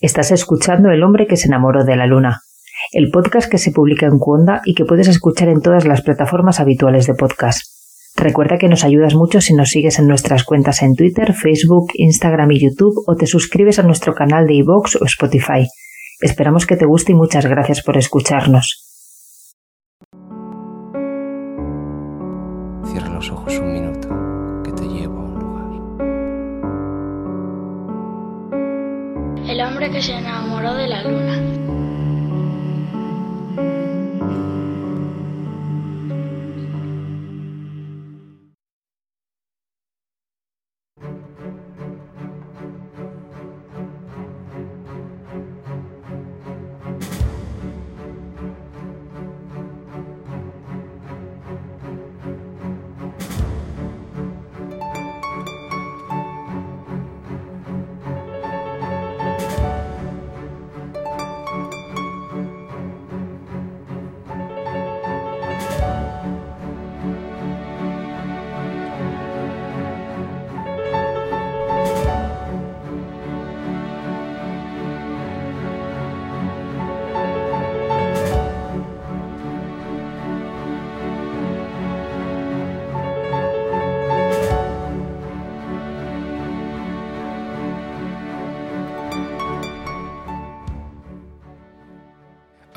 Estás escuchando El hombre que se enamoró de la luna, el podcast que se publica en Cuonda y que puedes escuchar en todas las plataformas habituales de podcast. Recuerda que nos ayudas mucho si nos sigues en nuestras cuentas en Twitter, Facebook, Instagram y YouTube o te suscribes a nuestro canal de iVoox o Spotify. Esperamos que te guste y muchas gracias por escucharnos. Cierra los ojos un que se enamoró de la luna.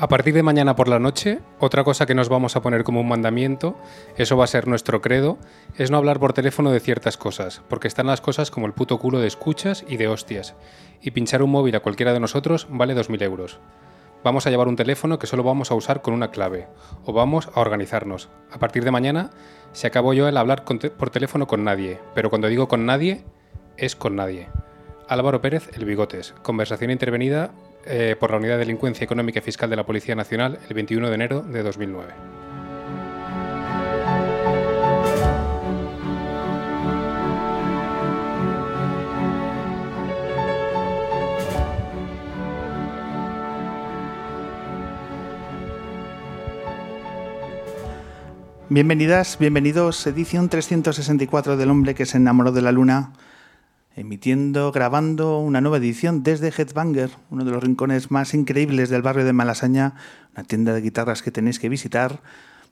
A partir de mañana por la noche, otra cosa que nos vamos a poner como un mandamiento, eso va a ser nuestro credo, es no hablar por teléfono de ciertas cosas, porque están las cosas como el puto culo de escuchas y de hostias, y pinchar un móvil a cualquiera de nosotros vale 2.000 euros. Vamos a llevar un teléfono que solo vamos a usar con una clave, o vamos a organizarnos. A partir de mañana se acabó yo el hablar por teléfono con nadie, pero cuando digo con nadie, es con nadie. Álvaro Pérez, El Bigotes. Conversación intervenida eh, por la Unidad de Delincuencia Económica y Fiscal de la Policía Nacional el 21 de enero de 2009. Bienvenidas, bienvenidos, edición 364 del hombre que se enamoró de la luna, emitiendo, grabando una nueva edición desde Headbanger, uno de los rincones más increíbles del barrio de Malasaña, una tienda de guitarras que tenéis que visitar,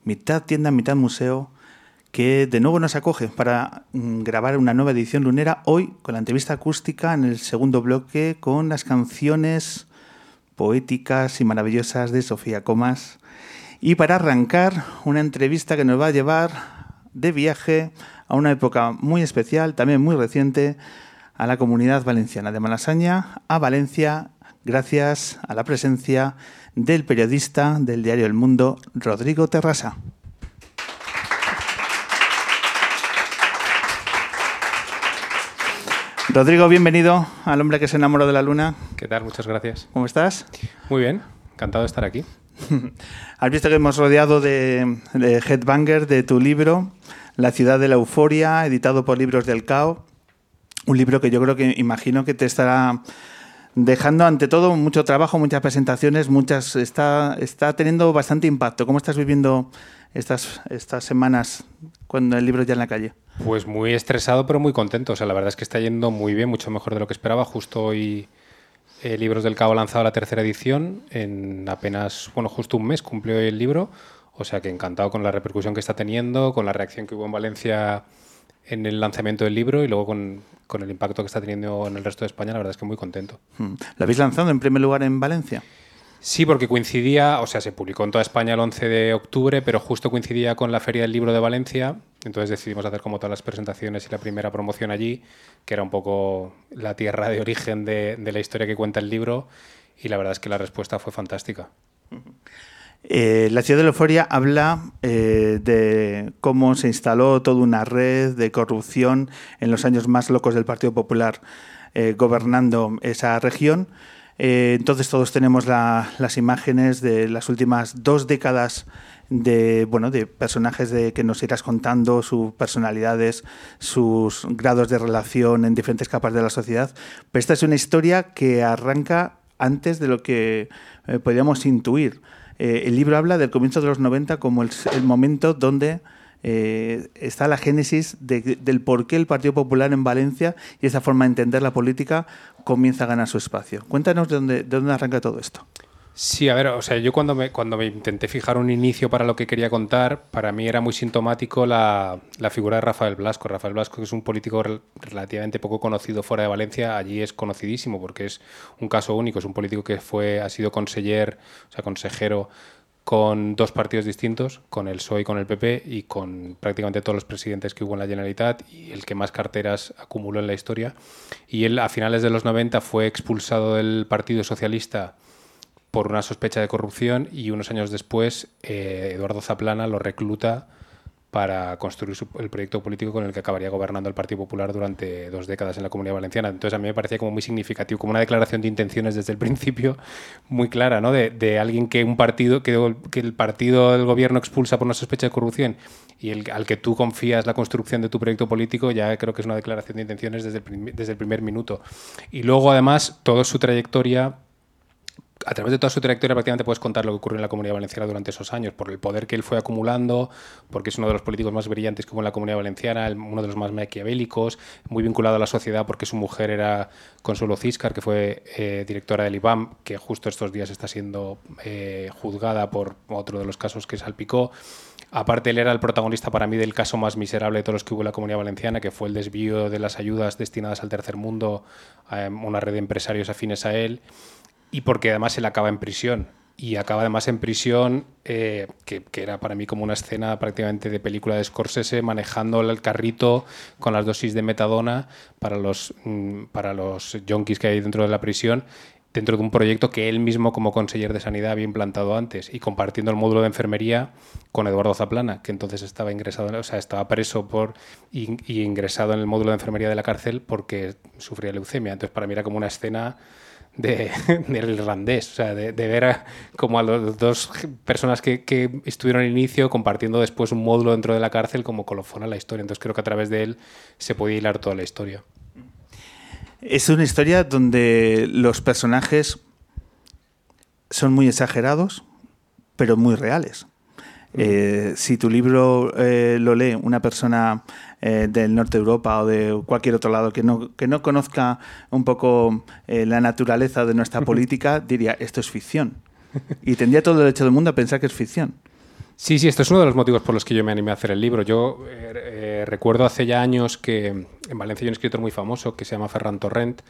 mitad tienda, mitad museo, que de nuevo nos acoge para mm, grabar una nueva edición lunera, hoy con la entrevista acústica en el segundo bloque con las canciones poéticas y maravillosas de Sofía Comas. Y para arrancar, una entrevista que nos va a llevar de viaje a una época muy especial, también muy reciente, a la comunidad valenciana de Malasaña, a Valencia, gracias a la presencia del periodista del diario El Mundo, Rodrigo Terrasa. Rodrigo, bienvenido al hombre que se enamoró de la luna. ¿Qué tal? Muchas gracias. ¿Cómo estás? Muy bien, encantado de estar aquí. Has visto que hemos rodeado de, de Headbanger, de tu libro, La ciudad de la euforia, editado por Libros del Cao. Un libro que yo creo que imagino que te estará dejando ante todo mucho trabajo, muchas presentaciones, muchas está, está teniendo bastante impacto. ¿Cómo estás viviendo estas, estas semanas cuando el libro ya en la calle? Pues muy estresado, pero muy contento. O sea, la verdad es que está yendo muy bien, mucho mejor de lo que esperaba. Justo hoy eh, Libros del Cabo ha lanzado la tercera edición. En apenas, bueno, justo un mes cumplió el libro. O sea que encantado con la repercusión que está teniendo, con la reacción que hubo en Valencia en el lanzamiento del libro y luego con, con el impacto que está teniendo en el resto de España. La verdad es que muy contento. Hmm. ¿Lo habéis lanzado en primer lugar en Valencia? Sí, porque coincidía, o sea, se publicó en toda España el 11 de octubre, pero justo coincidía con la Feria del Libro de Valencia, entonces decidimos hacer como todas las presentaciones y la primera promoción allí, que era un poco la tierra de origen de, de la historia que cuenta el libro, y la verdad es que la respuesta fue fantástica. Eh, la ciudad de euforia habla eh, de cómo se instaló toda una red de corrupción en los años más locos del Partido Popular eh, gobernando esa región. Entonces todos tenemos la- las imágenes de las últimas dos décadas de bueno de personajes de que nos irás contando sus personalidades sus grados de relación en diferentes capas de la sociedad pero esta es una historia que arranca antes de lo que podríamos intuir Eh, el libro habla del comienzo de los 90 como el, momento donde eh, está la génesis de- del por qué el Partido Popular en Valencia y esa forma de entender la política comienza a ganar su espacio. Cuéntanos de dónde, de dónde arranca todo esto. Sí, a ver, o sea, yo cuando me, cuando me intenté fijar un inicio para lo que quería contar, para mí era muy sintomático la, la figura de Rafael Blasco. Rafael Blasco, que es un político rel- relativamente poco conocido fuera de Valencia, allí es conocidísimo porque es un caso único. Es un político que fue, ha sido conseller, o sea, consejero con dos partidos distintos, con el PSOE y con el PP, y con prácticamente todos los presidentes que hubo en la Generalitat, y el que más carteras acumuló en la historia. Y él, a finales de los 90, fue expulsado del Partido Socialista por una sospecha de corrupción y unos años después eh, Eduardo Zaplana lo recluta para construir el proyecto político con el que acabaría gobernando el Partido Popular durante dos décadas en la Comunidad Valenciana. Entonces a mí me parecía como muy significativo, como una declaración de intenciones desde el principio muy clara, ¿no? De, alguien que un partido, que, el partido del gobierno expulsa por una sospecha de corrupción y al que tú confías la construcción de tu proyecto político, ya creo que es una declaración de intenciones desde el, desde el primer minuto. Y luego además toda su trayectoria a través de toda su trayectoria prácticamente puedes contar lo que ocurrió en la Comunidad Valenciana durante esos años, por el poder que él fue acumulando, porque es uno de los políticos más brillantes que hubo en la Comunidad Valenciana, uno de los más maquiavélicos, muy vinculado a la sociedad porque su mujer era Consuelo Ciscar, que fue eh, directora del IBAM, que justo estos días está siendo eh, juzgada por otro de los casos que salpicó. Aparte, él era el protagonista para mí del caso más miserable de todos los que hubo en la Comunidad Valenciana, que fue el desvío de las ayudas destinadas al tercer mundo a una red de empresarios afines a él y porque además él acaba en prisión. Y acaba además en prisión, eh, que, que era para mí como una escena prácticamente de película de Scorsese, manejando el carrito con las dosis de metadona para los, mm, para los yonkis que hay dentro de la prisión, dentro de un proyecto que él mismo como conseller de sanidad había implantado antes y compartiendo el módulo de enfermería con Eduardo Zaplana, que entonces estaba ingresado, o sea, estaba preso por y, y ingresado en el módulo de enfermería de la cárcel porque sufría leucemia. Entonces para mí era como una escena de, del irlandés, o sea, de, de ver a, como a las dos personas que, que estuvieron al inicio compartiendo después un módulo dentro de la cárcel como colofón a la historia. Entonces creo que a través de él se podía hilar toda la historia. Es una historia donde los personajes son muy exagerados, pero muy reales. Eh, si tu libro eh, lo lee una persona eh, del norte de Europa o de cualquier otro lado que no, que no conozca un poco la naturaleza de nuestra política, diría, esto es ficción. Y tendría todo el derecho del mundo a pensar que es ficción. Sí, sí, esto es uno de los motivos por los que yo me animé a hacer el libro. Yo recuerdo hace ya años que en Valencia hay un escritor muy famoso que se llama Ferran Torrent,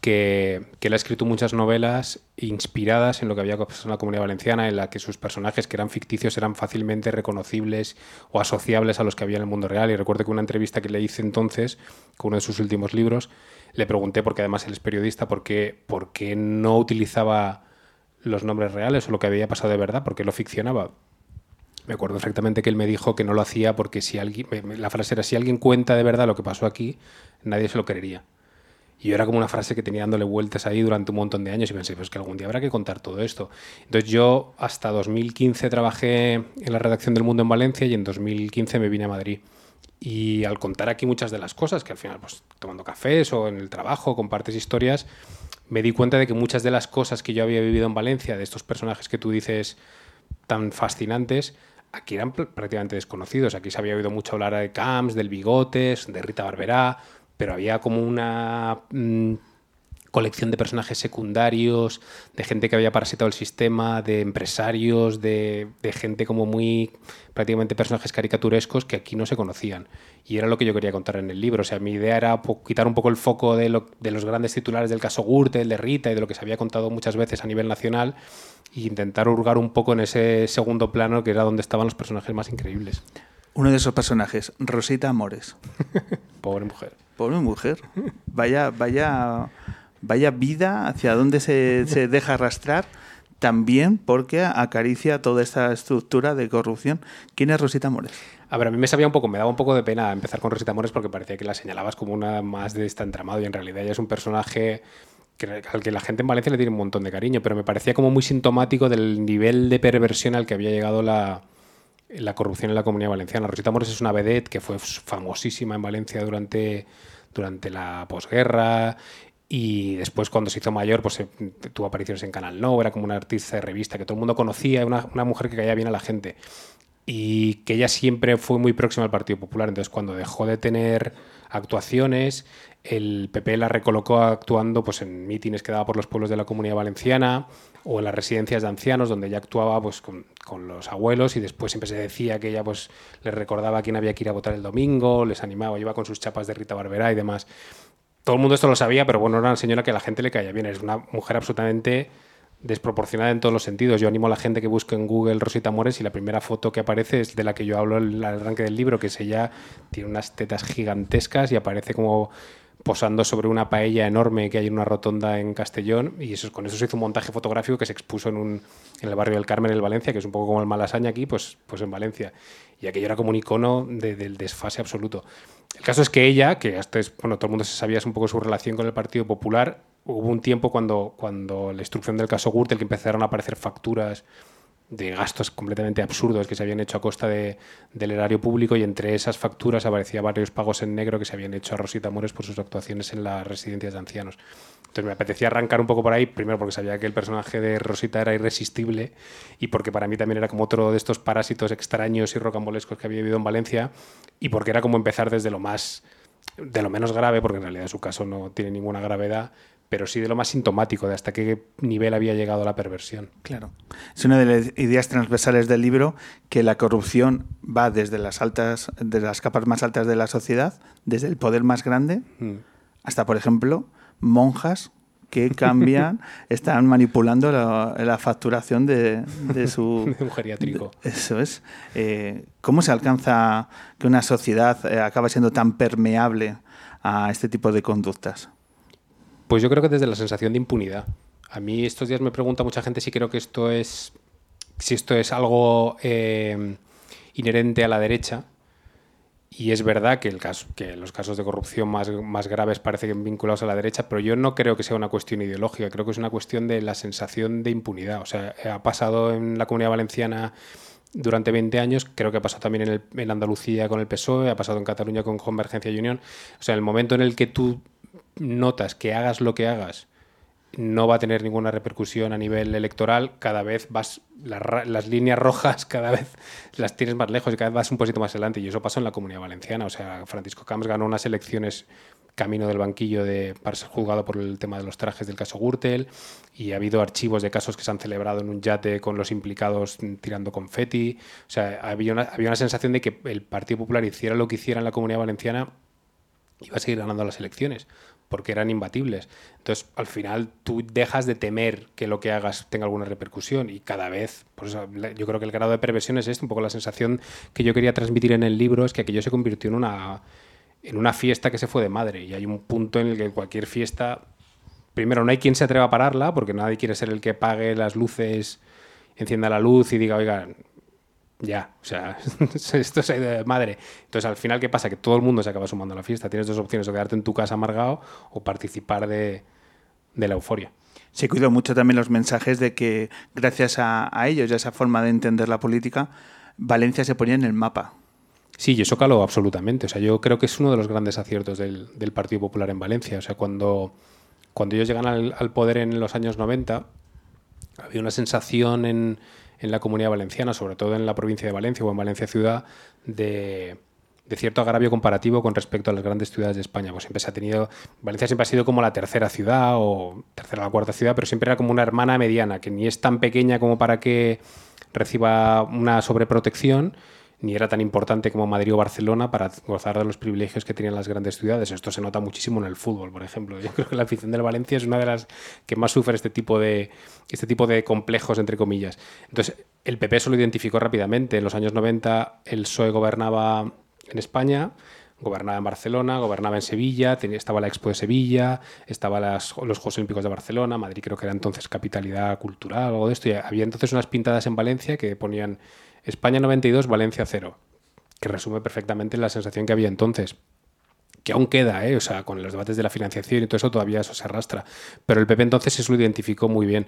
que, que él ha escrito muchas novelas inspiradas en lo que había pasado en la comunidad valenciana, en la que sus personajes que eran ficticios eran fácilmente reconocibles o asociables a los que había en el mundo real. Y recuerdo que una entrevista que le hice entonces, con uno de sus últimos libros, le pregunté, porque además él es periodista, por qué, por qué no utilizaba los nombres reales o lo que había pasado de verdad, porque lo ficcionaba. Me acuerdo perfectamente que él me dijo que no lo hacía porque si alguien, la frase era, si alguien cuenta de verdad lo que pasó aquí, nadie se lo creería. Y era como una frase que tenía dándole vueltas ahí durante un montón de años y pensé, pues que algún día habrá que contar todo esto. Entonces yo hasta 2015 trabajé en la redacción del Mundo en Valencia y en 2015 me vine a Madrid. Y al contar aquí muchas de las cosas, que al final, pues tomando cafés o en el trabajo, compartes historias, me di cuenta de que muchas de las cosas que yo había vivido en Valencia, de estos personajes que tú dices tan fascinantes, aquí eran pr- prácticamente desconocidos. Aquí se había oído mucho hablar de Camps, del Bigotes, de Rita Barberá, pero había como una mm, colección de personajes secundarios, de gente que había parasitado el sistema, de empresarios, de, de gente como muy prácticamente personajes caricaturescos que aquí no se conocían. Y era lo que yo quería contar en el libro. O sea, mi idea era quitar un poco el foco de, lo- de los grandes titulares del caso Gürtel, de Rita y de lo que se había contado muchas veces a nivel nacional e intentar hurgar un poco en ese segundo plano que era donde estaban los personajes más increíbles. Uno de esos personajes, Rosita Amores. Pobre mujer. Pobre mujer. Vaya, vaya, vaya vida hacia donde se, se deja arrastrar. También porque acaricia toda esta estructura de corrupción. ¿Quién es Rosita Amores? A ver, a mí me sabía un poco, me daba un poco de pena empezar con Rosita Mores porque parecía que la señalabas como una más de esta entramado y en realidad ella es un personaje al que la gente en Valencia le tiene un montón de cariño, pero me parecía como muy sintomático del nivel de perversión al que había llegado la, la corrupción en la comunidad valenciana. Rosita Mores es una vedette que fue famosísima en Valencia durante, durante la posguerra y después cuando se hizo mayor pues eh, tuvo apariciones en Canal No, era como una artista de revista que todo el mundo conocía, una, una mujer que caía bien a la gente. y que ella siempre fue muy próxima al Partido Popular. Entonces, cuando dejó de tener actuaciones, el PP la recolocó actuando pues, en mítines que daba por los pueblos de la comunidad valenciana o en las residencias de ancianos, donde ella actuaba pues, con, los abuelos y después siempre se decía que ella pues, les recordaba a quién había que ir a votar el domingo, les animaba, iba con sus chapas de Rita Barberá y demás. Todo el mundo esto lo sabía, pero bueno, era una señora que a la gente le caía bien. Es una mujer absolutamente desproporcionada en todos los sentidos. Yo animo a la gente que busque en Google Rosita Mores y la primera foto que aparece es de la que yo hablo el arranque del libro, que es ella, tiene unas tetas gigantescas y aparece como posando sobre una paella enorme que hay en una rotonda en Castellón y eso, con eso se hizo un montaje fotográfico que se expuso en, un, en el barrio del Carmen, en Valencia, que es un poco como el Malasaña aquí, pues, pues en Valencia. Y aquello era como un icono de- del desfase absoluto. El caso es que ella, que hasta es, bueno, todo el mundo se sabía es un poco su relación con el Partido Popular, hubo un tiempo cuando, cuando la instrucción del caso Gürtel que empezaron a aparecer facturas de gastos completamente absurdos que se habían hecho a costa de- del erario público y entre esas facturas aparecía varios pagos en negro que se habían hecho a Rosita Mores por sus actuaciones en las residencias de ancianos. Entonces me apetecía arrancar un poco por ahí, primero porque sabía que el personaje de Rosita era irresistible y porque para mí también era como otro de estos parásitos extraños y rocambolescos que había vivido en Valencia y porque era como empezar desde lo más de lo menos grave, porque en realidad su caso no tiene ninguna gravedad, pero sí de lo más sintomático, de hasta qué nivel había llegado la perversión. Claro. Es una de las ideas transversales del libro que la corrupción va desde las altas, desde las capas más altas de la sociedad, desde el poder más grande, Mm. hasta, por ejemplo, monjas que cambian, están manipulando la, la facturación de, de su... De un geriátrico. Eso es. Eh, ¿Cómo se alcanza que una sociedad eh, acabe siendo tan permeable a este tipo de conductas? Pues yo creo que desde la sensación de impunidad. A mí estos días me pregunta mucha gente si creo que esto es. si esto es algo eh, inherente a la derecha. Y es verdad que, el caso, que los casos de corrupción más, más graves parecen vinculados a la derecha, pero yo no creo que sea una cuestión ideológica, creo que es una cuestión de la sensación de impunidad. O sea, ha pasado en la comunidad valenciana durante 20 años, creo que ha pasado también en, el- en Andalucía con el PSOE, ha pasado en Cataluña con Convergencia y Unión. O sea, el momento en el que tú notas que hagas lo que hagas no va a tener ninguna repercusión a nivel electoral, cada vez vas, ra- las líneas rojas cada vez las tienes más lejos y cada vez vas un poquito más adelante. Y eso pasó en la comunidad valenciana. O sea, Francisco Camps ganó unas elecciones camino del banquillo de, para ser juzgado por el tema de los trajes del caso Gürtel y ha habido archivos de casos que se han celebrado en un yate con los implicados tirando confeti. O sea, había una, había una sensación de que el Partido Popular hiciera lo que hiciera en la comunidad valenciana iba a seguir ganando las elecciones porque eran imbatibles. Entonces, al final, tú dejas de temer que lo que hagas tenga alguna repercusión y cada vez, por eso yo creo que el grado de perversión es esto, un poco la sensación que yo quería transmitir en el libro es que aquello se convirtió en una, en una fiesta que se fue de madre y hay un punto en el que cualquier fiesta, primero, no hay quien se atreva a pararla porque nadie quiere ser el que pague las luces, encienda la luz y diga, oiga, ya, o sea, esto ido de madre. Entonces, al final, ¿qué pasa? Que todo el mundo se acaba sumando a la fiesta. Tienes dos opciones, o quedarte en tu casa amargado o participar de, de la euforia. Se cuidó mucho también los mensajes de que gracias a, a ellos y a esa forma de entender la política, Valencia se ponía en el mapa. Sí, y eso caló absolutamente. O sea, yo creo que es uno de los grandes aciertos del, del Partido Popular en Valencia. O sea, cuando, cuando ellos llegan al, al poder en los años 90, había una sensación en, en la comunidad valenciana, sobre todo en la provincia de Valencia o en Valencia ciudad, de, de cierto agravio comparativo con respecto a las grandes ciudades de España. Pues siempre se ha tenido. Valencia siempre ha sido como la tercera ciudad o tercera o cuarta ciudad, pero siempre era como una hermana mediana, que ni es tan pequeña como para que reciba una sobreprotección, ni era tan importante como Madrid o Barcelona para gozar de los privilegios que tenían las grandes ciudades. Esto se nota muchísimo en el fútbol, por ejemplo. Yo creo que la afición del Valencia es una de las que más sufre este tipo de, este tipo de complejos, entre comillas. Entonces, el PP eso lo identificó rápidamente. En los años 90 el PSOE gobernaba en España, gobernaba en Barcelona, gobernaba en Sevilla, tenía- estaba la Expo de Sevilla, estaban los Juegos Olímpicos de Barcelona, Madrid creo que era entonces capitalidad cultural algo de esto, y había entonces unas pintadas en Valencia que ponían España 92, Valencia 0, que resume perfectamente la sensación que había entonces. Que aún queda, ¿eh? o sea, con los debates de la financiación y todo eso todavía eso se arrastra. Pero el PP entonces eso lo identificó muy bien.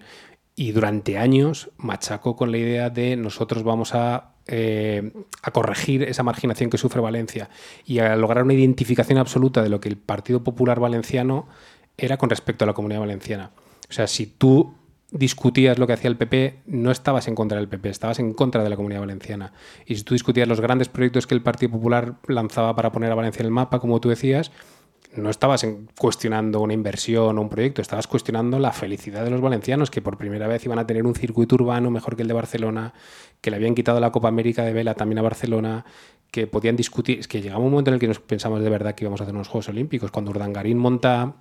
Y durante años machacó con la idea de nosotros vamos a, eh, a corregir esa marginación que sufre Valencia y a lograr una identificación absoluta de lo que el Partido Popular Valenciano era con respecto a la comunidad valenciana. O sea, si tú discutías lo que hacía el PP, no estabas en contra del PP, estabas en contra de la comunidad valenciana. Y si tú discutías los grandes proyectos que el Partido Popular lanzaba para poner a Valencia en el mapa, como tú decías, no estabas cuestionando una inversión o un proyecto, estabas cuestionando la felicidad de los valencianos, que por primera vez iban a tener un circuito urbano mejor que el de Barcelona, que le habían quitado la Copa América de Vela también a Barcelona, que podían discutir. Es que llegaba un momento en el que nos pensamos de verdad que íbamos a hacer unos Juegos Olímpicos. Cuando Urdangarín monta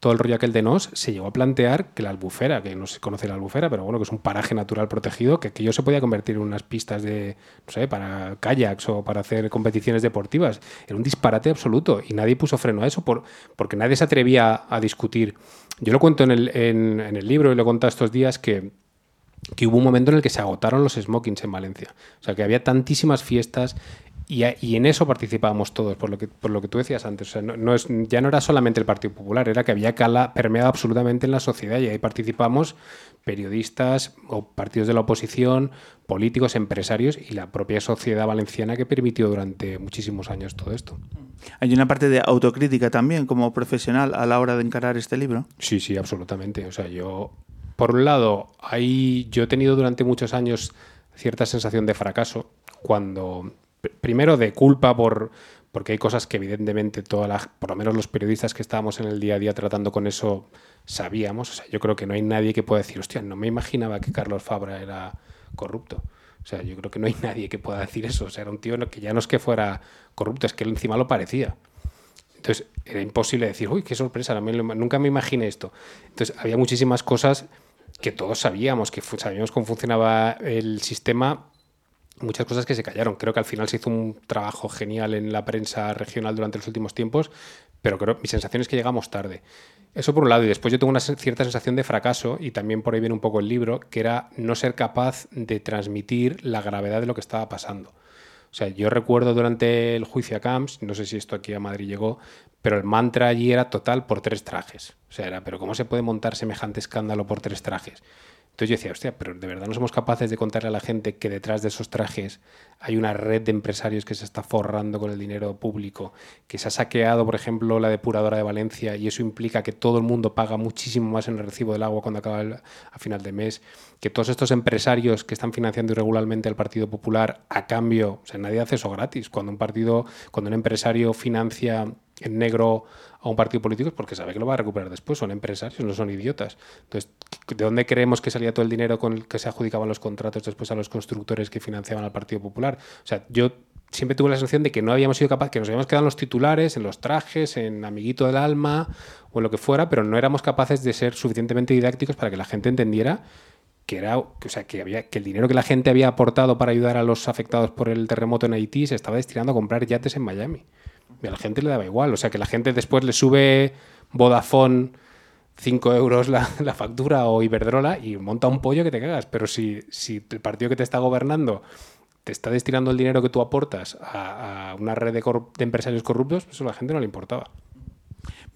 todo el rollo aquel de Nos, se llegó a plantear que la albufera, que no se conoce la albufera, pero bueno, que es un paraje natural protegido, que aquello se podía convertir en unas pistas de, no sé, para kayaks o para hacer competiciones deportivas. Era un disparate absoluto y nadie puso freno a eso por, porque nadie se atrevía a discutir. Yo lo cuento en el, en, el libro y lo contado estos días que que hubo un momento en el que se agotaron los smokings en Valencia. O sea, que había tantísimas fiestas y, a- y en eso participábamos todos, por lo que, por lo que tú decías antes. O sea, no, no es, ya no era solamente el Partido Popular, era que había cala permeado absolutamente en la sociedad y ahí participamos periodistas o partidos de la oposición, políticos, empresarios y la propia sociedad valenciana que permitió durante muchísimos años todo esto. Hay una parte de autocrítica también como profesional a la hora de encarar este libro. Sí, sí, absolutamente. O sea, yo, por un lado, hay, yo he tenido durante muchos años cierta sensación de fracaso cuando, primero de culpa por, porque hay cosas que evidentemente todas las, por lo menos los periodistas que estábamos en el día a día tratando con eso sabíamos. O sea, yo creo que no hay nadie que pueda decir, hostia, no me imaginaba que Carlos Fabra era corrupto. O sea, yo creo que no hay nadie que pueda decir eso. O sea, era un tío que ya no es que fuera corrupto, es que él encima lo parecía. Entonces era imposible decir, uy, qué sorpresa, nunca me imaginé esto. Entonces había muchísimas cosas que todos sabíamos, que sabíamos cómo funcionaba el sistema, muchas cosas que se callaron. Creo que al final se hizo un trabajo genial en la prensa regional durante los últimos tiempos, pero creo mi sensación es que llegamos tarde. Eso por un lado, y después yo tengo una cierta sensación de fracaso, y también por ahí viene un poco el libro, que era no ser capaz de transmitir la gravedad de lo que estaba pasando. O sea, yo recuerdo durante el juicio a Camps, no sé si esto aquí a Madrid llegó, pero el mantra allí era total por tres trajes. O sea, era, pero ¿cómo se puede montar semejante escándalo por tres trajes? Entonces yo decía, hostia, pero de verdad no somos capaces de contarle a la gente que detrás de esos trajes hay una red de empresarios que se está forrando con el dinero público, que se ha saqueado, por ejemplo, la depuradora de Valencia y eso implica que todo el mundo paga muchísimo más en el recibo del agua cuando acaba el- a final de mes, que todos estos empresarios que están financiando irregularmente al Partido Popular a cambio, o sea, nadie hace eso gratis. Cuando un partido, cuando un empresario financia en negro a un partido político es porque sabe que lo va a recuperar después. Son empresarios, no son idiotas. Entonces, ¿de dónde creemos que salía todo el dinero con que se adjudicaban los contratos después a los constructores que financiaban al Partido Popular? O sea, yo siempre tuve la sensación de que no habíamos sido capaces, que nos habíamos quedado en los titulares, en los trajes, en Amiguito del Alma o en lo que fuera, pero no éramos capaces de ser suficientemente didácticos para que la gente entendiera que era o sea que había que el dinero que la gente había aportado para ayudar a los afectados por el terremoto en Haití se estaba destinando a comprar yates en Miami. Y a la gente le daba igual. O sea que la gente después le sube Vodafone 5 euros la, factura o Iberdrola y monta un pollo que te cagas. Pero si, si el partido que te está gobernando te está destinando el dinero que tú aportas a, una red de, de empresarios corruptos, eso a la gente no le importaba.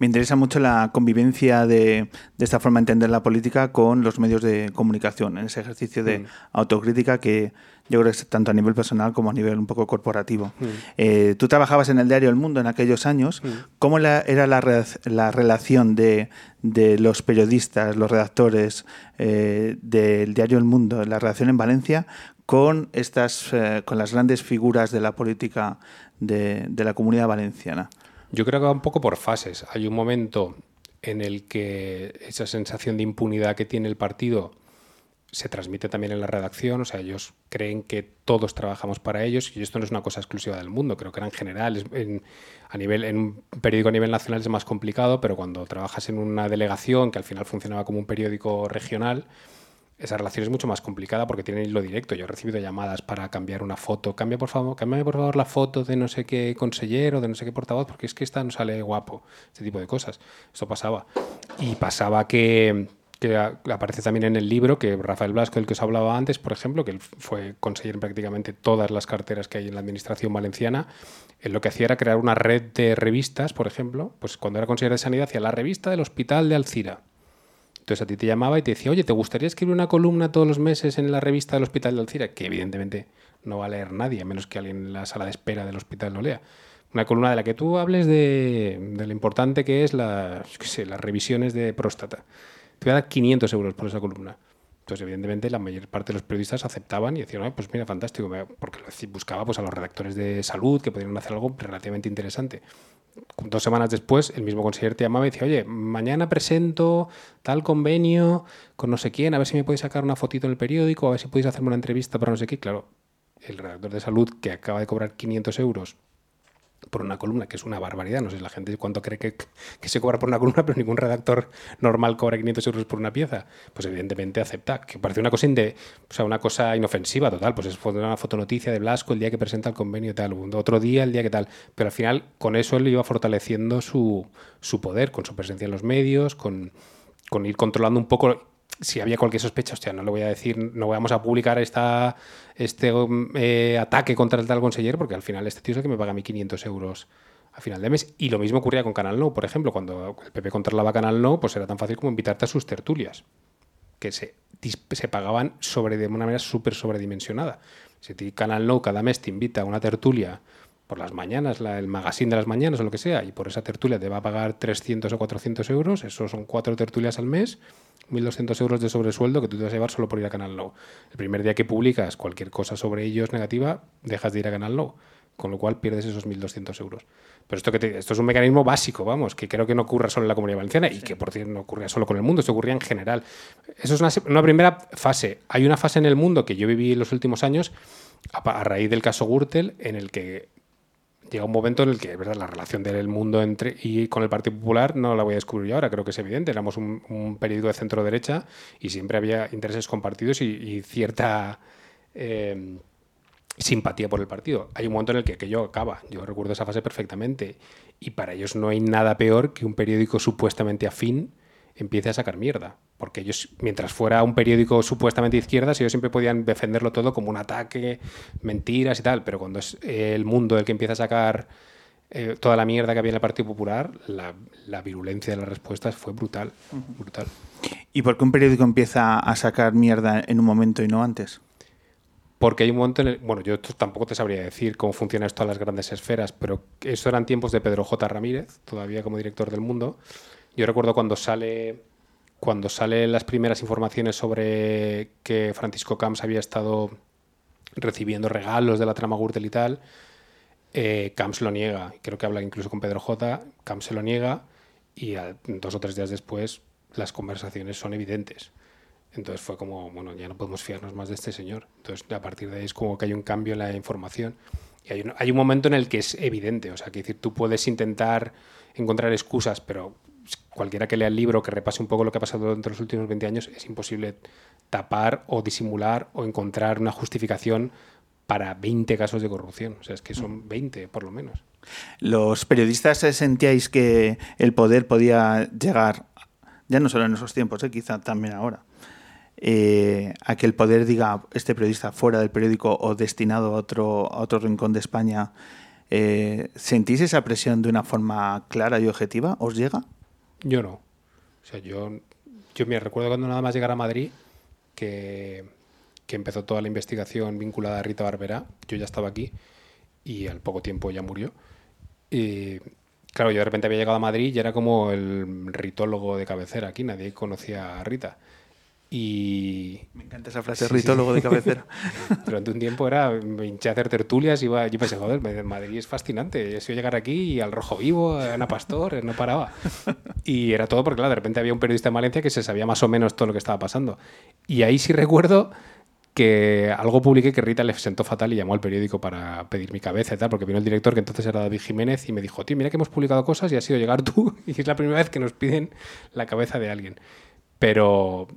Me interesa mucho la convivencia de, de esta forma de entender la política con los medios de comunicación, en ese ejercicio de Mm. autocrítica que yo creo que es tanto a nivel personal como a nivel un poco corporativo. Mm. Eh, tú trabajabas en el diario El Mundo en aquellos años. ¿Cómo la- era la, re- la relación de, de los periodistas, los redactores eh, del diario El Mundo, la relación en Valencia con, estas, eh, con las grandes figuras de la política de, de la comunidad valenciana? Yo creo que va un poco por fases. Hay un momento en el que esa sensación de impunidad que tiene el partido se transmite también en la redacción, o sea, ellos creen que todos trabajamos para ellos y esto no es una cosa exclusiva del mundo, creo que era en general, en, a nivel, en un periódico a nivel nacional es más complicado, pero cuando trabajas en una delegación que al final funcionaba como un periódico regional, esa relación es mucho más complicada porque tienen hilo directo. Yo he recibido llamadas para cambiar una foto. Cambia por favor, cámbiame por favor la foto de no sé qué consellero, de no sé qué portavoz, porque es que esta no sale guapo. Este tipo de cosas. Esto pasaba. Y pasaba que, aparece también en el libro que Rafael Blasco, el que os hablaba antes, por ejemplo, que él fue consejero en prácticamente todas las carteras que hay en la administración valenciana, él lo que hacía era crear una red de revistas, por ejemplo, pues cuando era consejero de sanidad hacía la revista del Hospital de Alcira. Entonces a ti te llamaba y te decía, oye, ¿te gustaría escribir una columna todos los meses en la revista del Hospital de Alcira? Que evidentemente no va a leer nadie, a menos que alguien en la sala de espera del hospital lo lea. Una columna de la que tú hables de, lo importante que es las revisiones de próstata. Te voy a dar 500 euros por esa columna. Entonces, evidentemente, la mayor parte de los periodistas aceptaban y decían, "Ah, pues mira, fantástico, porque buscaba pues, a los redactores de salud que podrían hacer algo relativamente interesante. Dos semanas después, el mismo consejero te llamaba y decía, oye, mañana presento tal convenio con no sé quién, a ver si me podéis sacar una fotito en el periódico, a ver si podéis hacerme una entrevista para no sé qué. Claro, el redactor de salud que acaba de cobrar 500 euros por una columna, que es una barbaridad. No sé la gente cuánto cree que, que se cobra por una columna, pero ningún redactor normal cobra 500 euros por una pieza. Pues evidentemente acepta, que parece una cosa, inde- o sea, una cosa inofensiva total. Pues es una fotonoticia de Blasco el día que presenta el convenio tal, otro día el día que tal. Pero al final con eso él iba fortaleciendo su, su poder, con su presencia en los medios, con, con ir controlando un poco si había cualquier sospecha, hostia, no le voy a decir, no vamos a publicar esta, este um, eh, ataque contra el tal conseller, porque al final este tío es el que me paga 1.500 euros a final de mes. Y lo mismo ocurría con Canal No, por ejemplo, cuando el PP controlaba Canal No, pues era tan fácil como invitarte a sus tertulias, que se, se pagaban sobre, de una manera súper sobredimensionada. Si Canal No cada mes te invita a una tertulia por las mañanas, el magazine de las mañanas o lo que sea, y por esa tertulia te va a pagar 300 o 400 euros, eso son cuatro tertulias al mes, 1.200 euros de sobresueldo que tú te vas a llevar solo por ir a Canal No. El primer día que publicas cualquier cosa sobre ellos negativa, dejas de ir a Canal No, con lo cual pierdes esos 1.200 euros. Pero esto, que te- esto es un mecanismo básico, vamos, que creo que no ocurra solo en la Comunidad Valenciana y que, por cierto, no ocurría solo con el mundo, esto ocurría en general. Eso es una, una primera fase. Hay una fase en el mundo que yo viví en los últimos años, a, a raíz del caso Gürtel, en el que llega un momento en el que, verdad, la relación del mundo entre y con el Partido Popular no la voy a descubrir yo ahora, creo que es evidente. Éramos un, periódico de centro derecha y siempre había intereses compartidos y, y cierta eh, simpatía por el partido. Hay un momento en el que aquello acaba. Yo recuerdo esa fase perfectamente. Y para ellos no hay nada peor que un periódico supuestamente afín empiece a sacar mierda. Porque ellos, mientras fuera un periódico supuestamente de izquierdas, ellos siempre podían defenderlo todo como un ataque, mentiras y tal. Pero cuando es el mundo el que empieza a sacar eh, toda la mierda que había en el Partido Popular, la, la virulencia de las respuestas fue brutal. Brutal. ¿Y por qué un periódico empieza a sacar mierda en un momento y no antes? Porque hay un momento en el. Bueno, yo tampoco te sabría decir cómo funciona esto a las grandes esferas, pero eso eran tiempos de Pedro J. Ramírez, todavía como director del mundo. Yo recuerdo cuando sale. Cuando salen las primeras informaciones sobre que Francisco Camps había estado recibiendo regalos de la trama Gürtel y tal, eh, Camps lo niega. Creo que habla incluso con Pedro J. Camps se lo niega y a- dos o tres días después las conversaciones son evidentes. Entonces fue como, bueno, ya no podemos fiarnos más de este señor. Entonces a partir de ahí es como que hay un cambio en la información. Y hay un, hay un momento en el que es evidente. O sea, que decir, tú puedes intentar encontrar excusas, pero cualquiera que lea el libro, que repase un poco lo que ha pasado durante los últimos 20 años, es imposible tapar o disimular o encontrar una justificación para 20 casos de corrupción. O sea, es que son 20 por lo menos. ¿Los periodistas sentíais que el poder podía llegar, ya no solo en esos tiempos, eh, quizá también ahora, eh, a que el poder diga este periodista fuera del periódico o destinado a otro, otro rincón de España? eh, ¿Sentís esa presión de una forma clara y objetiva? ¿Os llega? Yo no. O sea, yo, yo me recuerdo cuando nada más llegar a Madrid que, que empezó toda la investigación vinculada a Rita Barberá. Yo ya estaba aquí y al poco tiempo ya murió. Y claro, yo de repente había llegado a Madrid y era como el ritólogo de cabecera aquí, nadie conocía a Rita. Y Me encanta esa frase, Sí, ritólogo sí. de cabecera. durante un tiempo era, me hinché a hacer tertulias, iba, yo pensé, joder, Madrid es fascinante, yo soy llegar aquí y al Rojo Vivo, a Ana Pastor, no paraba. Y era todo porque, claro, de repente había un periodista en Valencia que se sabía más o menos todo lo que estaba pasando. Y ahí sí recuerdo que algo publiqué que Rita le sentó fatal y llamó al periódico para pedir mi cabeza y tal, porque vino el director, que entonces era David Jiménez, y me dijo, tío, mira que hemos publicado cosas y has sido llegar tú, y es la primera vez que nos piden la cabeza de alguien. Pero,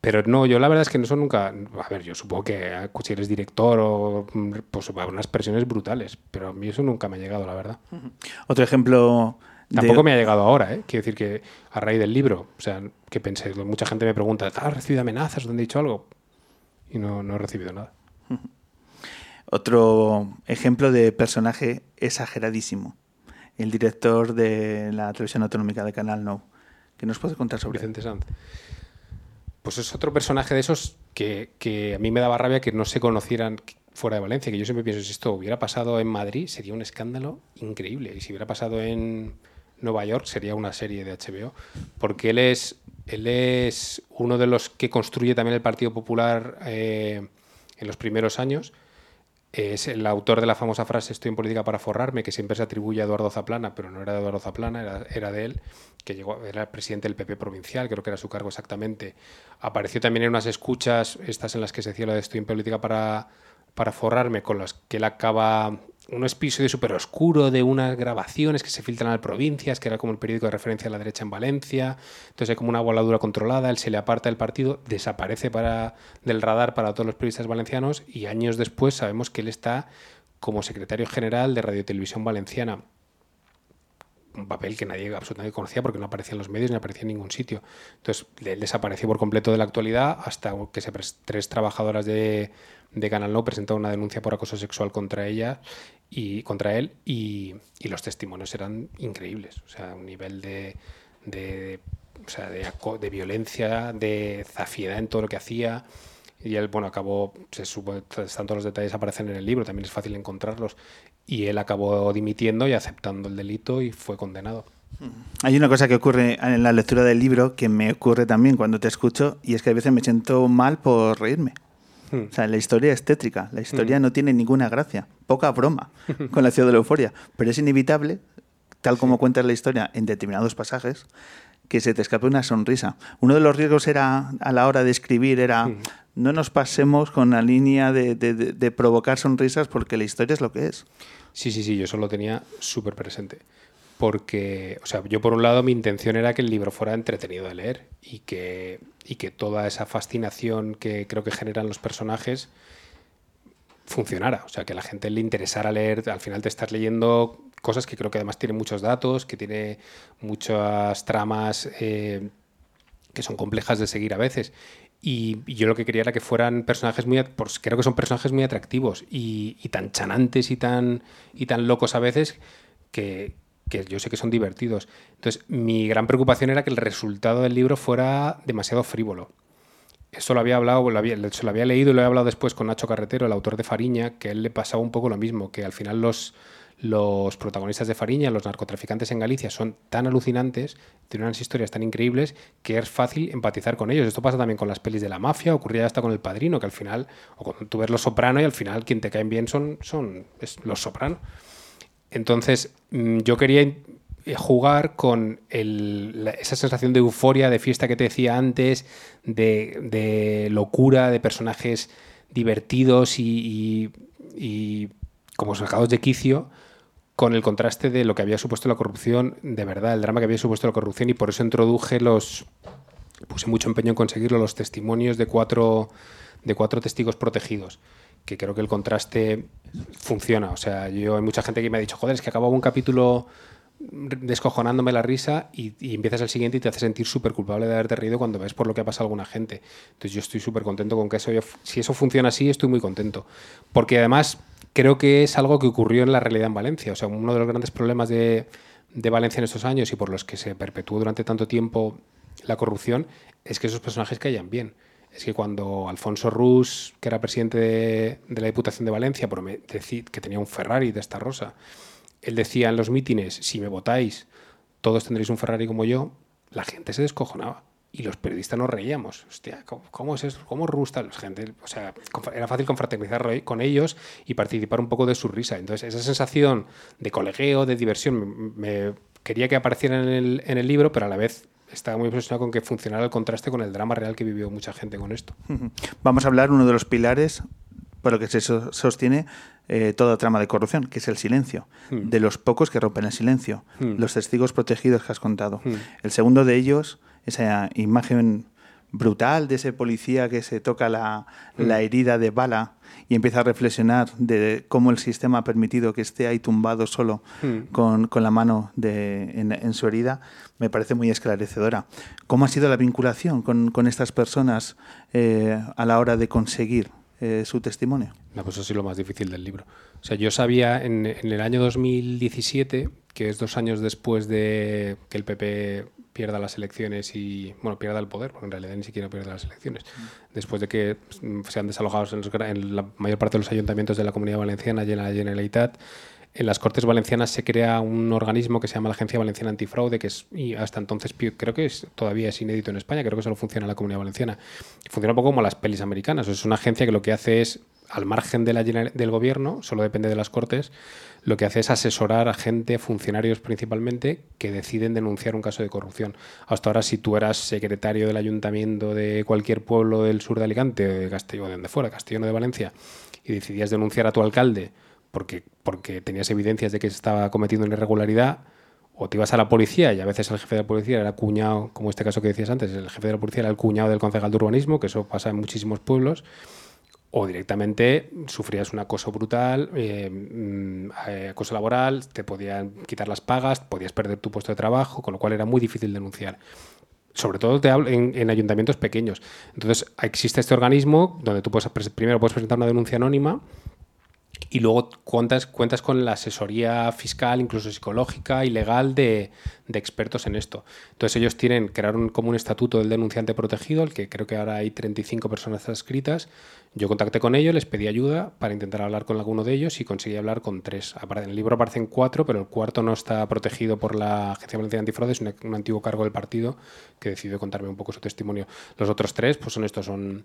pero no, yo la verdad es que no son nunca. A ver, yo supongo que eh, si eres director o. mm, Pues va, unas presiones brutales, pero a mí eso nunca me ha llegado, la verdad. Otro ejemplo... de- Tampoco me ha llegado ahora, ¿eh? Quiero decir que a raíz del libro, o sea, que pensé, mucha gente me pregunta, ¿has recibido amenazas? ¿Dónde he dicho algo? Y no, no he recibido nada. Otro ejemplo de personaje exageradísimo. El director de la televisión autonómica de Canal No. ¿Qué nos puede contar sobre? Vicente Sanz. Pues es otro personaje de esos que, a mí me daba rabia que no se conocieran fuera de Valencia, que yo siempre pienso, si esto hubiera pasado en Madrid sería un escándalo increíble, y si hubiera pasado en Nueva York sería una serie de HBO, porque él es Él es uno de los que construye también el Partido Popular eh, en los primeros años. Es el autor de la famosa frase Estoy en política para forrarme, que siempre se atribuye a Eduardo Zaplana, pero no era de Eduardo Zaplana, era, era de él, que llegó, era presidente del PP provincial, creo que era su cargo exactamente. Apareció también en unas escuchas, estas en las que se decía lo de Estoy en política para, para forrarme, con las que él acaba un episodio súper oscuro de unas grabaciones que se filtran a provincias, que era como el periódico de referencia a la derecha en Valencia. Entonces hay como una voladura controlada, él se le aparta del partido, desaparece para, del radar para todos los periodistas valencianos y años después sabemos que él está como secretario general de Radio Televisión Valenciana. Un papel que nadie absolutamente conocía porque no aparecía en los medios ni aparecía en ningún sitio. Entonces, él desapareció por completo de la actualidad hasta que se tres trabajadoras de, de Canal No presentaron una denuncia por acoso sexual contra ella y contra él y, y los testimonios eran increíbles. O sea, un nivel de, de, o sea, de, de, violencia, de zafiedad en todo lo que hacía. Y él, bueno, acabó, se supo, todos los detalles aparecen en el libro, también es fácil encontrarlos. Y él acabó dimitiendo y aceptando el delito y fue condenado. Hay una cosa que ocurre en la lectura del libro que me ocurre también cuando te escucho y es que a veces me siento mal por reírme. Hmm. O sea, la historia es tétrica, la historia hmm. no tiene ninguna gracia, poca broma con la ciudad de la euforia, pero es inevitable, tal como cuentas la historia en determinados pasajes, que se te escape una sonrisa. Uno de los riesgos era, a la hora de escribir, era hmm. No nos pasemos con la línea de, de, provocar sonrisas porque la historia es lo que es. Sí, sí, sí, yo eso lo tenía súper presente porque, o sea, yo por un lado mi intención era que el libro fuera entretenido de leer y que, y que toda esa fascinación que creo que generan los personajes funcionara, o sea, que a la gente le interesara leer, al final te estás leyendo cosas que creo que además tienen muchos datos, que tiene muchas tramas eh, que son complejas de seguir a veces. Y, yo lo que quería era que fueran personajes muy, pues creo que son personajes muy atractivos y, tan chanantes y tan, y tan locos a veces que, que yo sé que son divertidos. Entonces, mi gran preocupación era que el resultado del libro fuera demasiado frívolo. Eso lo había hablado, lo se lo había leído y lo he hablado después con Nacho Carretero, el autor de Fariña, que a él le pasaba un poco lo mismo, que al final los, los protagonistas de Fariña, los narcotraficantes en Galicia, son tan alucinantes, tienen unas historias tan increíbles que es fácil empatizar con ellos. Esto pasa también con las pelis de la mafia, ocurría hasta con El Padrino, que al final, o cuando tú ves Los Soprano y al final quien te caen bien son, son Los Soprano. Entonces, mm, yo quería eh, jugar con esa sensación de euforia, de fiesta que te decía antes, de, locura, de personajes divertidos y, como sacados de quicio, con el contraste de lo que había supuesto la corrupción, de verdad, el drama que había supuesto la corrupción, y por eso introduje los. puse mucho empeño en conseguirlo, los testimonios de cuatro, de cuatro testigos protegidos que creo que el contraste funciona. O sea, yo hay mucha gente que me ha dicho, joder, es que acababa un capítulo descojonándome la risa y, empiezas el siguiente y te hace sentir súper culpable de haberte reído cuando ves por lo que ha pasado a alguna gente. Entonces yo estoy súper contento con que eso, si eso funciona así, estoy muy contento. Porque además creo que es algo que ocurrió en la realidad en Valencia. O sea, uno de los grandes problemas de, de Valencia en estos años y por los que se perpetuó durante tanto tiempo la corrupción es que esos personajes caían bien es que cuando Alfonso Rus, que era presidente de, la Diputación de Valencia, que tenía un Ferrari de esta rosa, él decía en los mítines, si me votáis, todos tendréis un Ferrari como yo, la gente se descojonaba. Y los periodistas nos reíamos. Hostia, ¿cómo, es eso? ¿Cómo rusta la gente? O sea, era fácil confraternizar con ellos y participar un poco de su risa. Entonces, esa sensación de colegueo, de diversión, me, quería que apareciera en el, en el libro, pero a la vez estaba muy obsesionado con que funcionara el contraste con el drama real que vivió mucha gente con esto. Vamos a hablar uno de los pilares por lo que se sostiene eh, toda trama de corrupción, que es el silencio, hmm. de los pocos que rompen el silencio, hmm. los testigos protegidos que has contado. Hmm. El segundo de ellos, esa imagen brutal de ese policía que se toca la, la herida de bala y empieza a reflexionar de cómo el sistema ha permitido que esté ahí tumbado solo hmm. con, con, la mano de, en, su herida, me parece muy esclarecedora. ¿Cómo ha sido la vinculación con, con estas personas eh, a la hora de conseguir eh, su testimonio? No, pues eso sí lo más difícil del libro. O sea, yo sabía en, en el año 2017, que es dos años después de que el PP pierda las elecciones y, bueno, pierda el poder, porque en realidad ni siquiera pierde las elecciones. Después de que sean desalojados en, la mayor parte de los ayuntamientos de la Comunidad Valenciana y en la Generalitat, en las Cortes Valencianas se crea un organismo que se llama la Agencia Valenciana Antifraude, que es, y hasta entonces creo que es, todavía es inédito en España, creo que solo funciona en la Comunidad Valenciana. Funciona un poco como las pelis americanas. Es una agencia que lo que hace es, al margen de la del gobierno, solo depende de las Cortes, lo que hace es asesorar a gente, funcionarios principalmente, que deciden denunciar un caso de corrupción. Hasta ahora, si tú eras secretario del ayuntamiento de cualquier pueblo del sur de Alicante, de Castellón, de donde fuera, Castellón de Valencia, y decidías denunciar a tu alcalde porque, porque tenías evidencias de que se estaba cometiendo una irregularidad, o te ibas a la policía y a veces el jefe de la policía era cuñado, como este caso que decías antes, el jefe de la policía era el cuñado del concejal de urbanismo, que eso pasa en muchísimos pueblos, o directamente sufrías un acoso brutal, eh, mm, eh, acoso laboral, te podían quitar las pagas, podías perder tu puesto de trabajo, con lo cual era muy difícil denunciar. Sobre todo te hablo en, en ayuntamientos pequeños. Entonces existe este organismo donde tú puedes, primero puedes presentar una denuncia anónima y luego cuentas, cuentas con la asesoría fiscal, incluso psicológica y legal de, de expertos en esto. Entonces ellos tienen, crearon como un estatuto del denunciante protegido, el que creo que ahora hay 35 personas adscritas. Yo contacté con ellos, les pedí ayuda para intentar hablar con alguno de ellos y conseguí hablar con tres. En el libro aparecen cuatro, pero el cuarto no está protegido por la Agencia Valenciana Antifraude, es un, un antiguo cargo del partido que decidió contarme un poco su testimonio. Los otros tres, pues son estos, son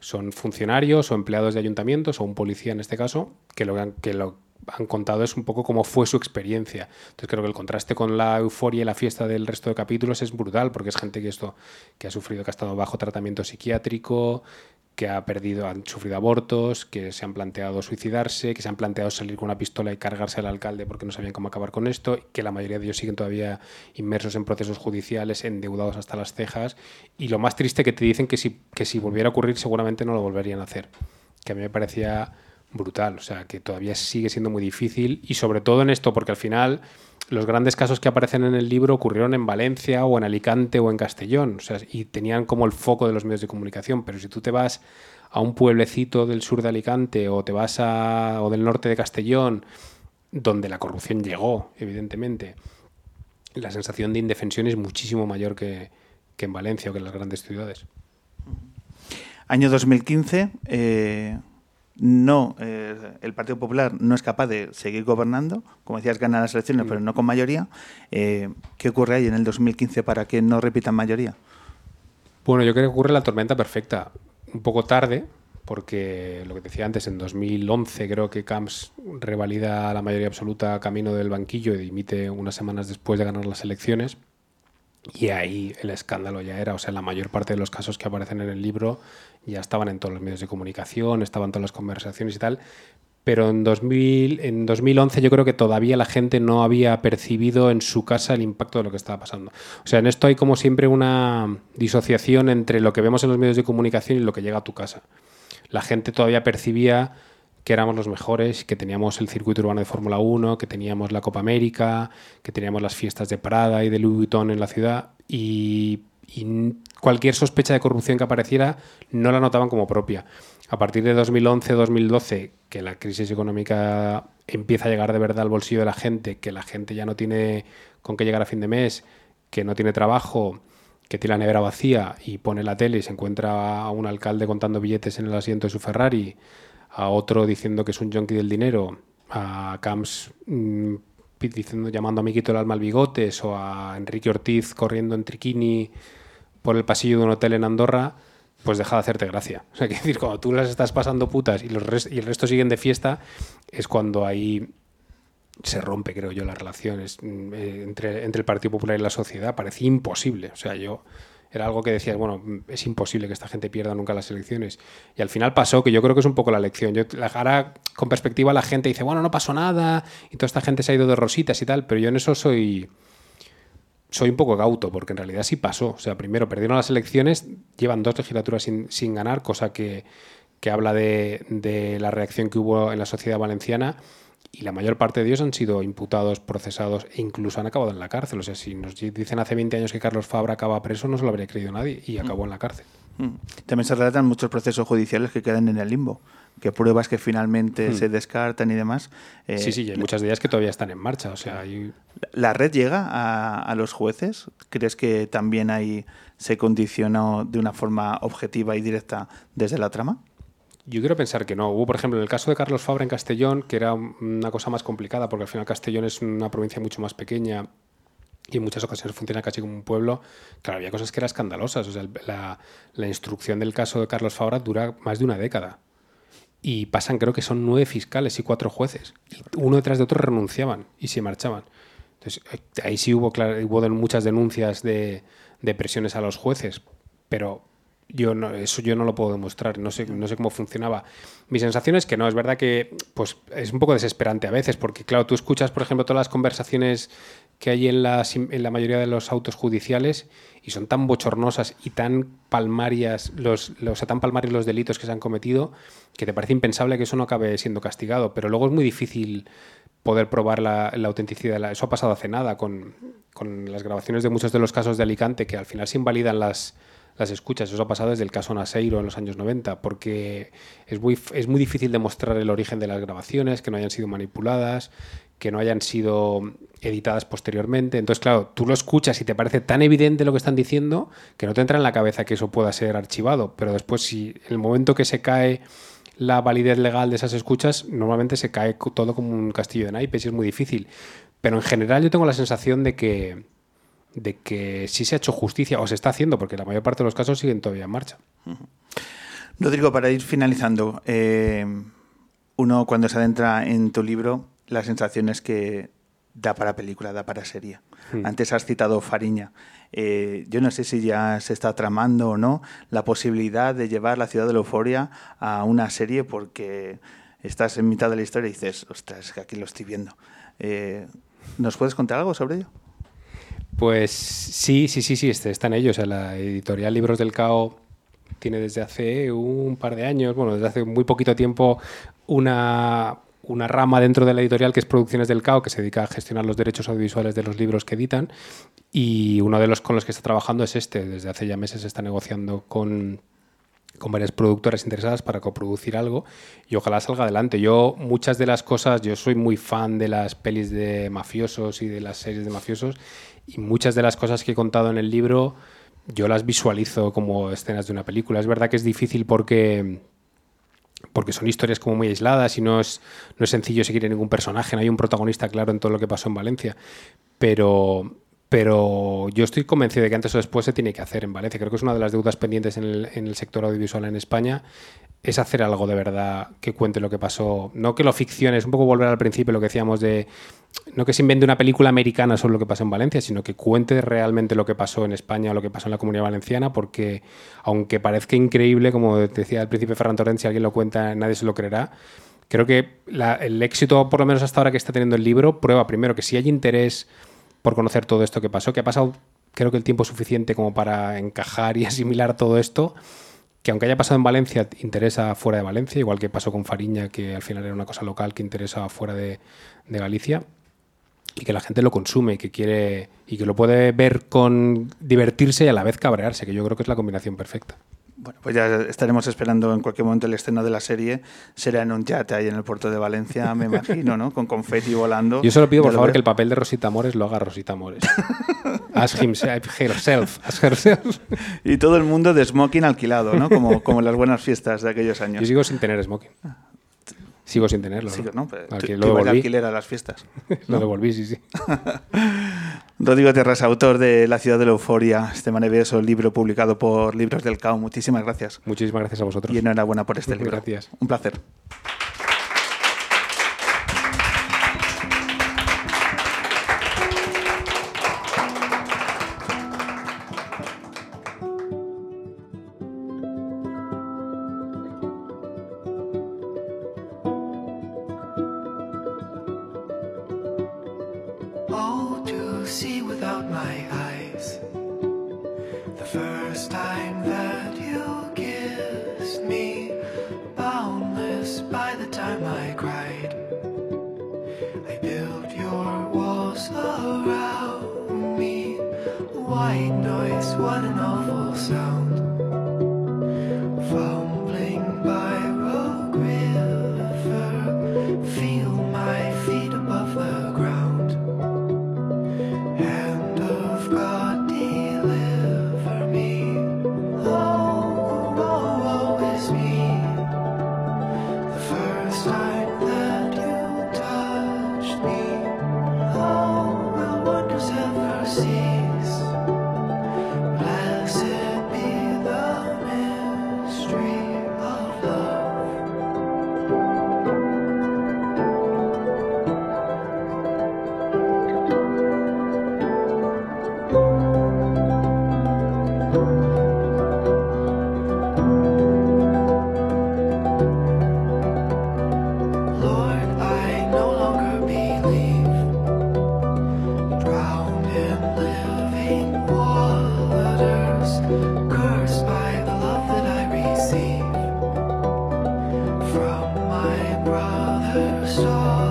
son funcionarios o empleados de ayuntamientos o un policía en este caso que lo han, que lo han contado es un poco cómo fue su experiencia. Entonces creo que el contraste con la euforia y la fiesta del resto de capítulos es brutal porque es gente que esto que ha sufrido que ha estado bajo tratamiento psiquiátrico, que ha perdido, han sufrido abortos, que se han planteado suicidarse, que se han planteado salir con una pistola y cargarse al alcalde porque no sabían cómo acabar con esto, que la mayoría de ellos siguen todavía inmersos en procesos judiciales, endeudados hasta las cejas, y lo más triste que te dicen que si, que si volviera a ocurrir seguramente no lo volverían a hacer, que a mí me parecía brutal, o sea, que todavía sigue siendo muy difícil, y sobre todo en esto, porque al final los grandes casos que aparecen en el libro ocurrieron en Valencia o en Alicante o en Castellón, o sea, y tenían como el foco de los medios de comunicación, pero si tú te vas a un pueblecito del sur de Alicante o te vas a o del norte de Castellón, donde la corrupción llegó, evidentemente, la sensación de indefensión es muchísimo mayor que, que en Valencia o que en las grandes ciudades. Año 2015, eh, no, eh, el Partido Popular no es capaz de seguir gobernando, como decías, gana las elecciones, pero no con mayoría. Eh, ¿Qué ocurre ahí en el 2015 para que no repitan mayoría? Bueno, yo creo que ocurre la tormenta perfecta. Un poco tarde, porque lo que decía antes, en 2011 creo que Camps revalida la mayoría absoluta camino del banquillo y dimite unas semanas después de ganar las elecciones. Y ahí el escándalo ya era, o sea, la mayor parte de los casos que aparecen en el libro ya estaban en todos los medios de comunicación, estaban todas las conversaciones y tal. Pero en, 2000, en 2011 yo creo que todavía la gente no había percibido en su casa el impacto de lo que estaba pasando. O sea, en esto hay como siempre una disociación entre lo que vemos en los medios de comunicación y lo que llega a tu casa. La gente todavía percibía que éramos los mejores, que teníamos el circuito urbano de Fórmula 1, que teníamos la Copa América, que teníamos las fiestas de Prada y de Louis Vuitton en la ciudad y, cualquier sospecha de corrupción que apareciera no la notaban como propia. A partir de 2011-2012, que la crisis económica empieza a llegar de verdad al bolsillo de la gente, que la gente ya no tiene con qué llegar a fin de mes, que no tiene trabajo, que tiene la nevera vacía y pone la tele y se encuentra a un alcalde contando billetes en el asiento de su Ferrari, a otro diciendo que es un junkie del dinero, a Camps mmm, diciendo, llamando a Miquito el alma al bigotes, o a Enrique Ortiz corriendo en triquini por el pasillo de un hotel en Andorra, pues deja de hacerte gracia. O sea, que decir, cuando tú las estás pasando putas y, los res y el resto siguen de fiesta, es cuando ahí se rompe, creo yo, las relaciones eh, entre, entre el Partido Popular y la sociedad. Parecía imposible. O sea, yo era algo que decías, bueno, es imposible que esta gente pierda nunca las elecciones. Y al final pasó, que yo creo que es un poco la lección. Yo, ahora, con perspectiva, la gente dice, bueno, no pasó nada, y toda esta gente se ha ido de rositas y tal, pero yo en eso soy soy un poco gauto, porque en realidad sí pasó. O sea, primero perdieron las elecciones, llevan dos legislaturas sin, sin ganar, cosa que, que habla de, de, la reacción que hubo en la sociedad valenciana. Y la mayor parte de ellos han sido imputados, procesados e incluso han acabado en la cárcel. O sea, si nos dicen hace 20 años que Carlos Fabra acaba preso, no se lo habría creído nadie y acabó en la cárcel. También se relatan muchos procesos judiciales que quedan en el limbo, que pruebas que finalmente Hmm. se descartan y demás. Eh, sí, sí, y hay muchas de ellas que todavía están en marcha. O sea, hay... ¿La red llega a, a, los jueces? ¿Crees que también ahí se condicionó de una forma objetiva y directa desde la trama? Yo quiero pensar que no. Hubo, por ejemplo, en el caso de Carlos Fabra en Castellón, que era una cosa más complicada, porque al final Castellón es una provincia mucho más pequeña y en muchas ocasiones funciona casi como un pueblo. Claro, había cosas que eran escandalosas. O sea, la, la instrucción del caso de Carlos Fabra dura más de una década. Y pasan, creo que son nueve fiscales y cuatro jueces. Y uno detrás de otro renunciaban y se marchaban. Entonces, eh, ahí sí hubo, claro, hubo muchas denuncias de, de presiones a los jueces, pero yo no, eso yo no lo puedo demostrar, no sé, no sé cómo funcionaba. Mi sensación es que no, es verdad que pues, es un poco desesperante a veces, porque claro, tú escuchas, por ejemplo, todas las conversaciones que hay en, las, en la mayoría de los autos judiciales y son tan bochornosas y tan palmarias los, los, tan palmarios los delitos que se han cometido que te parece impensable que eso no acabe siendo castigado, pero luego es muy difícil poder probar la, la autenticidad. Eso ha pasado hace nada con, con las grabaciones de muchos de los casos de Alicante que al final se invalidan las las escuchas. Eso ha pasado desde el caso Naseiro en los años 90, porque es muy, es muy difícil demostrar el origen de las grabaciones, que no hayan sido manipuladas, que no hayan sido editadas posteriormente. Entonces, claro, tú lo escuchas y te parece tan evidente lo que están diciendo que no te entra en la cabeza que eso pueda ser archivado. Pero después, si en el momento que se cae la validez legal de esas escuchas, normalmente se cae todo como un castillo de naipes y es muy difícil. Pero en general yo tengo la sensación de que, de que sí se ha hecho justicia o se está haciendo, porque la mayor parte de los casos siguen todavía en marcha. Rodrigo, para ir finalizando, eh, uno cuando se adentra en tu libro, la sensación es que da para película, da para serie. Hmm. Antes has citado Fariña. Eh, yo no sé si ya se está tramando o no la posibilidad de llevar la ciudad de la euforia a una serie porque estás en mitad de la historia y dices, ostras, que aquí lo estoy viendo. Eh, ¿Nos puedes contar algo sobre ello? Pues sí, sí, sí, sí, este, está en ello. O la editorial Libros del Cao tiene desde hace un par de años, bueno, desde hace muy poquito tiempo, una, una rama dentro de la editorial que es Producciones del Cao, que se dedica a gestionar los derechos audiovisuales de los libros que editan. Y uno de los con los que está trabajando es este. Desde hace ya meses está negociando con, con varias productoras interesadas para coproducir algo y ojalá salga adelante. Yo muchas de las cosas, yo soy muy fan de las pelis de mafiosos y de las series de mafiosos y muchas de las cosas que he contado en el libro yo las visualizo como escenas de una película. Es verdad que es difícil porque porque son historias como muy aisladas y no es, no es sencillo seguir a ningún personaje, no hay un protagonista claro en todo lo que pasó en Valencia, pero, pero yo estoy convencido de que antes o después se tiene que hacer en Valencia. Creo que es una de las deudas pendientes en el, en el sector audiovisual en España, es hacer algo de verdad que cuente lo que pasó. No que lo ficcione, es un poco volver al principio lo que decíamos de no que se invente una película americana sobre lo que pasó en Valencia, sino que cuente realmente lo que pasó en España o lo que pasó en la comunidad valenciana, porque aunque parezca increíble, como decía al principio Ferran Torrent, si alguien lo cuenta nadie se lo creerá, creo que el éxito, por lo menos hasta ahora que está teniendo el libro, prueba primero que si hay interés por conocer todo esto que pasó, que ha pasado creo que el tiempo suficiente como para encajar y asimilar todo esto, que aunque haya pasado en Valencia, interesa fuera de Valencia, igual que pasó con Fariña, que al final era una cosa local que interesa fuera de, Galicia y que la gente lo consume y que quiere y que lo puede ver con divertirse y a la vez cabrearse, que yo creo que es la combinación perfecta. Bueno, pues ya estaremos esperando en cualquier momento el estreno de la serie. Será en un yate ahí en el puerto de Valencia, me imagino, ¿no? Con confeti volando. Yo solo pido, por favor, que el papel de Rosita Mores lo haga Rosita Mores. ask himself, herself, ask herself. Y todo el mundo de smoking alquilado, ¿no? Como, como en las buenas fiestas de aquellos años. Yo sigo sin tener smoking. Sigo sin tenerlo. Sí, ¿no? ¿no? Pero tú- lo devolví. alquiler a las fiestas. Lo devolví, sí, sí. Rodrigo Terras, autor de La ciudad de la euforia, este maravilloso libro publicado por Libros del Cao. Muchísimas gracias. Muchísimas gracias a vosotros. Y enhorabuena por este libro. Gracias. Un placer. First time that you kissed me, boundless by the time I cried. I built your walls around me. White noise, what an awful sound. saw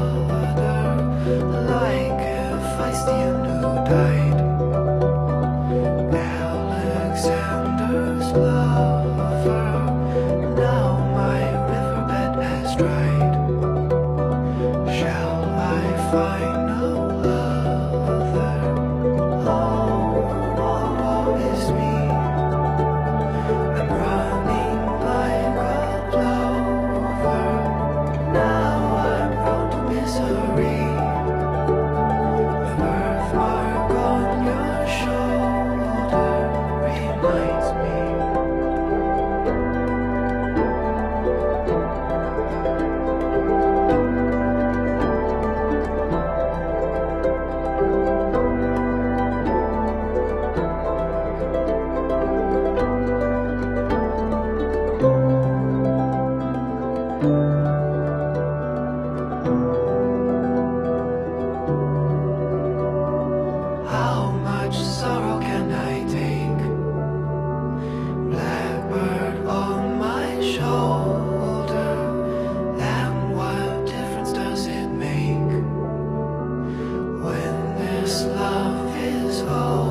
Oh.